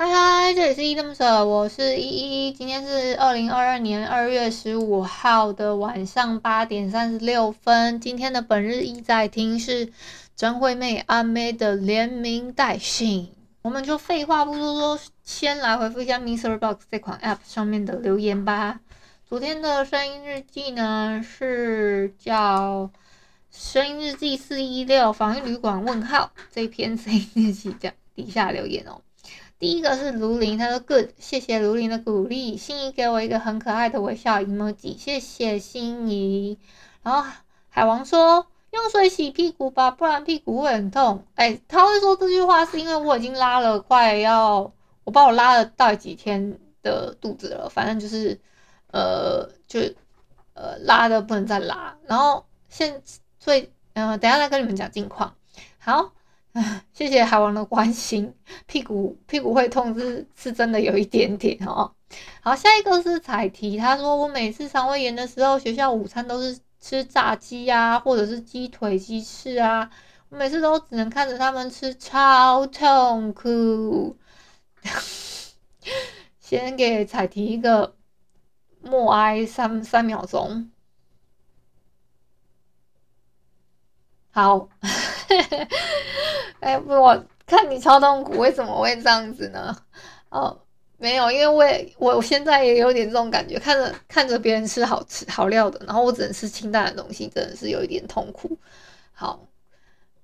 嗨嗨，这里是依依恋不舍，我是依依。今天是二零二二年二月十五号的晚上八点三十六分。今天的本日一在听是张惠妹阿妹的连名带姓。我们就废话不多说，先来回复一下 MixerBox 这款 App 上面的留言吧。昨天的声音日记呢，是叫声音日记四一六防疫旅馆问号这篇声音日记这样底下留言哦。第一个是卢林，他说 good，谢谢卢林的鼓励。心仪给我一个很可爱的微笑 emoji，谢谢心仪。然后海王说用水洗屁股吧，不然屁股会很痛。哎，他会说这句话是因为我已经拉了快要，我不知道我拉了到几天的肚子了，反正就是呃就呃拉的不能再拉。然后现所以嗯、呃，等下再跟你们讲近况。好。谢谢海王的关心，屁股屁股会痛是是真的有一点点哦。好，下一个是彩提，他说我每次肠胃炎的时候，学校午餐都是吃炸鸡啊，或者是鸡腿、鸡翅啊，我每次都只能看着他们吃，超痛苦。先给彩提一个默哀三三秒钟。好。哎、不，我看你超痛苦，为什么会这样子呢？哦，没有，因为我也我现在也有点这种感觉，看着看着别人吃好吃好料的，然后我只能吃清淡的东西，真的是有一点痛苦。好，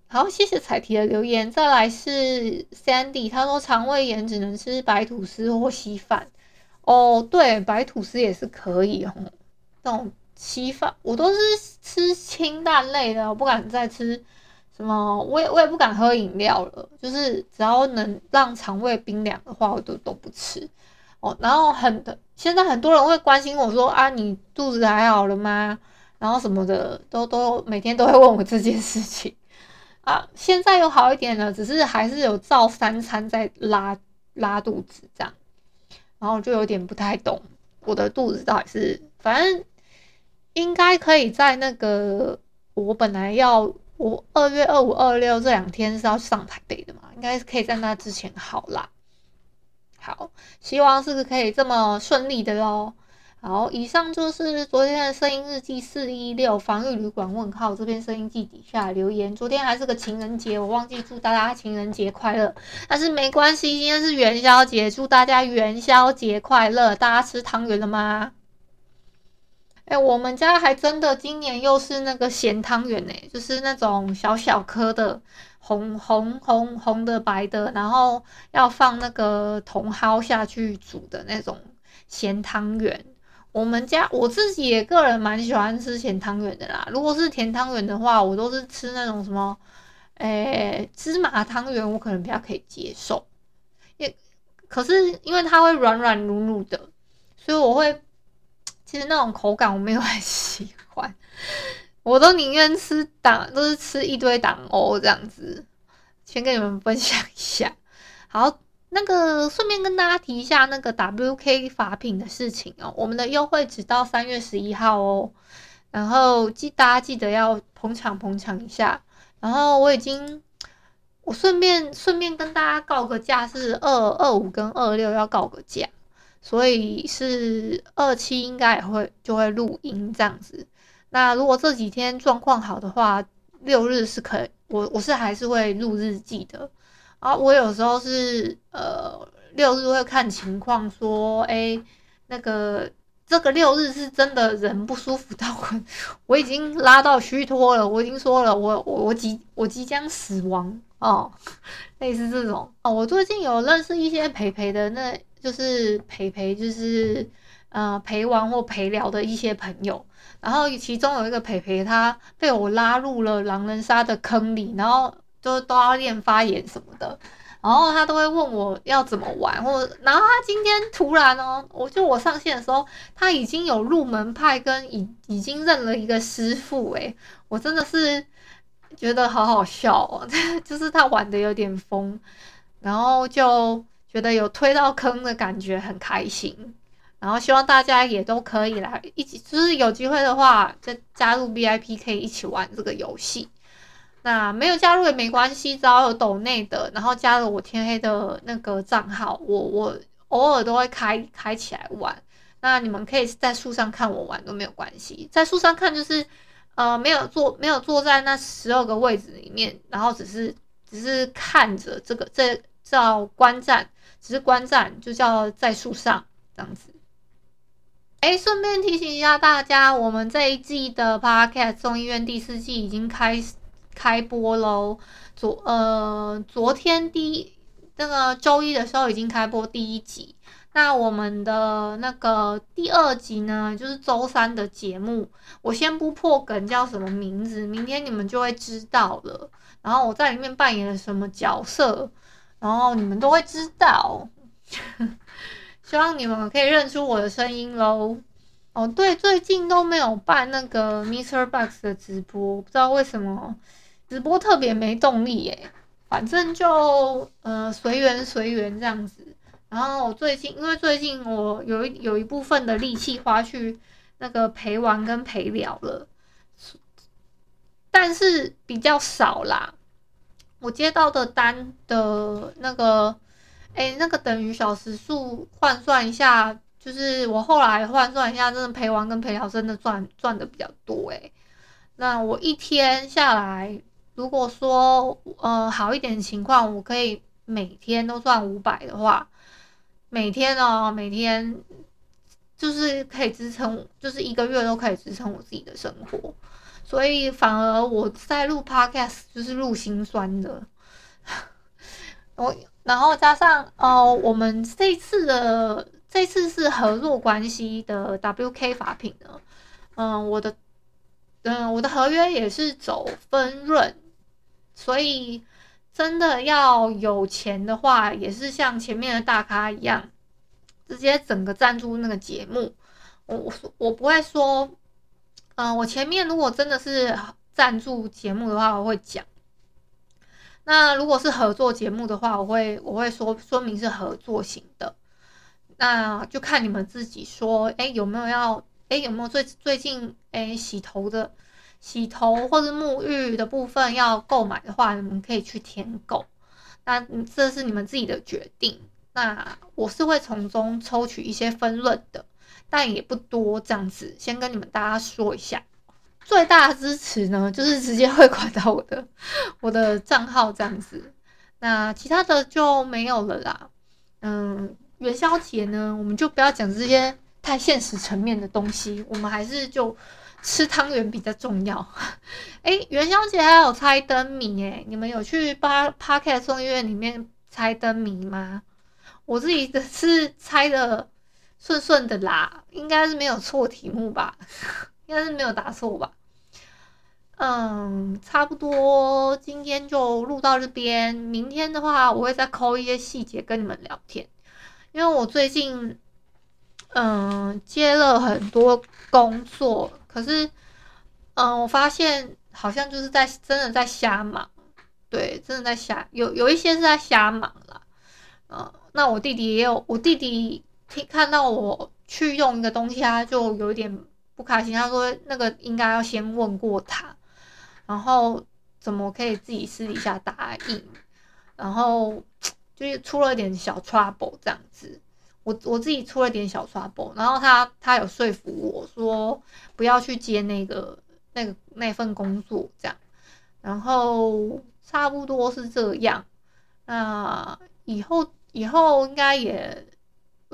好，谢谢彩提的留言。再来是 Sandy，他说肠胃炎只能吃白吐司或稀饭。哦，对，白吐司也是可以哦。那种稀饭我都是吃清淡类的，我不敢再吃。什么？我也我也不敢喝饮料了，就是只要能让肠胃冰凉的话，我都都不吃哦。然后很的，现在很多人会关心我说啊，你肚子还好了吗？然后什么的，都都每天都会问我这件事情啊。现在有好一点了，只是还是有照三餐在拉拉肚子这样，然后就有点不太懂我的肚子到底是，反正应该可以在那个我本来要。我二月二五、二六这两天是要上台北的嘛，应该是可以在那之前好啦。好，希望是可以这么顺利的喽。好，以上就是昨天的声音日记四一六防疫旅馆问号这篇声音记底下留言。昨天还是个情人节，我忘记祝大家情人节快乐，但是没关系，今天是元宵节，祝大家元宵节快乐。大家吃汤圆了吗？哎、我们家还真的今年又是那个咸汤圆呢，就是那种小小颗的红红红红的白的，然后要放那个茼蒿下去煮的那种咸汤圆。我们家我自己也个人蛮喜欢吃咸汤圆的啦。如果是甜汤圆的话，我都是吃那种什么，哎、芝麻汤圆，我可能比较可以接受。也可是因为它会软软糯糯的，所以我会。其实那种口感我没有很喜欢，我都宁愿吃党，都是吃一堆党欧这样子。先跟你们分享一下。好，那个顺便跟大家提一下那个 WK 法品的事情哦。我们的优惠只到三月十一号哦，然后记大家记得要捧场捧场一下。然后我已经，我顺便顺便跟大家告个价，是二二五跟二六要告个价。所以是二期应该也会就会录音这样子。那如果这几天状况好的话，六日是可以，我我是还是会录日记的。啊，我有时候是呃六日会看情况说，哎、那个这个六日是真的人不舒服到我，我已经拉到虚脱了，我已经说了，我我我即我即将死亡哦，类似这种哦。我最近有认识一些培培的那。就是陪陪，就是呃陪玩或陪聊的一些朋友。然后其中有一个陪陪，他被我拉入了狼人杀的坑里，然后就都要练发言什么的。然后他都会问我要怎么玩，或者然后他今天突然哦，我就我上线的时候，他已经有入门派跟已已经认了一个师傅诶，我真的是觉得好好笑哦，就是他玩的有点疯，然后就觉得有推到坑的感觉，很开心。然后希望大家也都可以来一起，就是有机会的话，再加入 VIP 可以一起玩这个游戏。那没有加入也没关系，只要有抖内的，然后加入我天黑的那个账号，我我偶尔都会开开起来玩。那你们可以在树上看我玩都没有关系，在树上看就是呃没有坐没有坐在那十二个位置里面，然后只是只是看着这个这叫观战，只是观战就叫在树上这样子。哎，顺便提醒一下大家，我们这一季的 Podcast 众议院第四季已经开始。开播喽！昨呃昨天第那个周一的时候已经开播第一集，那我们的那个第二集呢，就是周三的节目。我先不破梗，叫什么名字，明天你们就会知道了。然后我在里面扮演了什么角色，然后你们都会知道。希望你们可以认出我的声音喽。哦，对，最近都没有办那个 MixerBox 的直播，不知道为什么。直播特别没动力耶，反正就呃随缘随缘这样子。然后我最近因为最近我有一有一部分的力气花去那个陪玩跟陪聊了，但是比较少啦。我接到的单的那个，哎，那个等于小时数换算一下，就是我后来换算一下，真的陪玩跟陪聊真的赚赚的比较多诶。那我一天下来。如果说呃好一点的情况，我可以每天都赚五百的话，每天哦，每天就是可以支撑，就是一个月都可以支撑我自己的生活，所以反而我在录 podcast 就是录心酸的。我然后加上哦、呃，我们这次的这次是合作关系的 WK 法品呢，嗯、我的嗯、我的合约也是走分润。所以，真的要有钱的话，也是像前面的大咖一样，直接整个赞助那个节目。我我我不会说，嗯、我前面如果真的是赞助节目的话，我会讲。那如果是合作节目的话，我会我会说说明是合作型的。那就看你们自己说，哎，有没有要，哎，有没有最最近哎洗头的。洗头或者沐浴的部分要购买的话，你们可以去添购。那这是你们自己的决定。那我是会从中抽取一些分润的，但也不多。这样子，先跟你们大家说一下。最大的支持呢，就是直接汇款到我的我的账号这样子。那其他的就没有了啦。嗯，元宵节呢，我们就不要讲这些太现实层面的东西，我们还是就。吃汤圆比较重要，哎，元宵节还有猜灯谜哎，你们有去八 Podcast 众议院里面猜灯谜吗？我自己的是猜的顺顺的啦，应该是没有错题目吧，应该是没有答错吧。嗯，差不多今天就录到这边，明天的话我会再抠一些细节跟你们聊天，因为我最近嗯接了很多工作。可是，嗯，我发现好像就是在真的在瞎忙，对，真的在瞎，有有一些是在瞎忙啦。嗯，那我弟弟也有，我弟弟听看到我去用一个东西，他就有一点不开心，他说那个应该要先问过他，然后怎么可以自己私底下答应，然后就是出了点小 trouble 这样子。我我自己出了点小 trouble，然后他他有说服我说不要去接那个那个那份工作这样，然后差不多是这样。那以后以后应该也，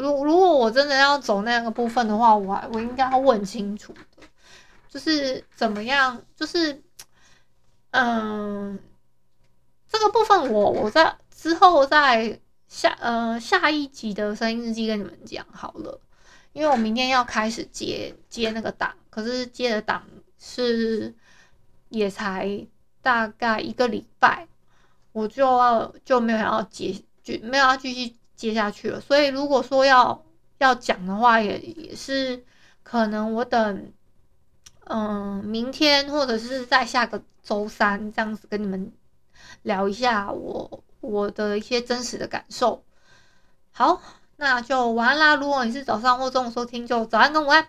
如如果我真的要走那个部分的话，我我应该要问清楚的，就是怎么样，就是嗯，这个部分我我在之后再。下呃下一集的声音日记跟你们讲好了，因为我明天要开始接接那个档，可是接的档是也才大概一个礼拜，我就要就没有要接就没有要继续接下去了，所以如果说要要讲的话也，也是可能我等嗯明天或者是在下个周三这样子跟你们聊一下我。我的一些真实的感受。好，那就晚安啦。如果你是早上或中午收听，就早安跟午安。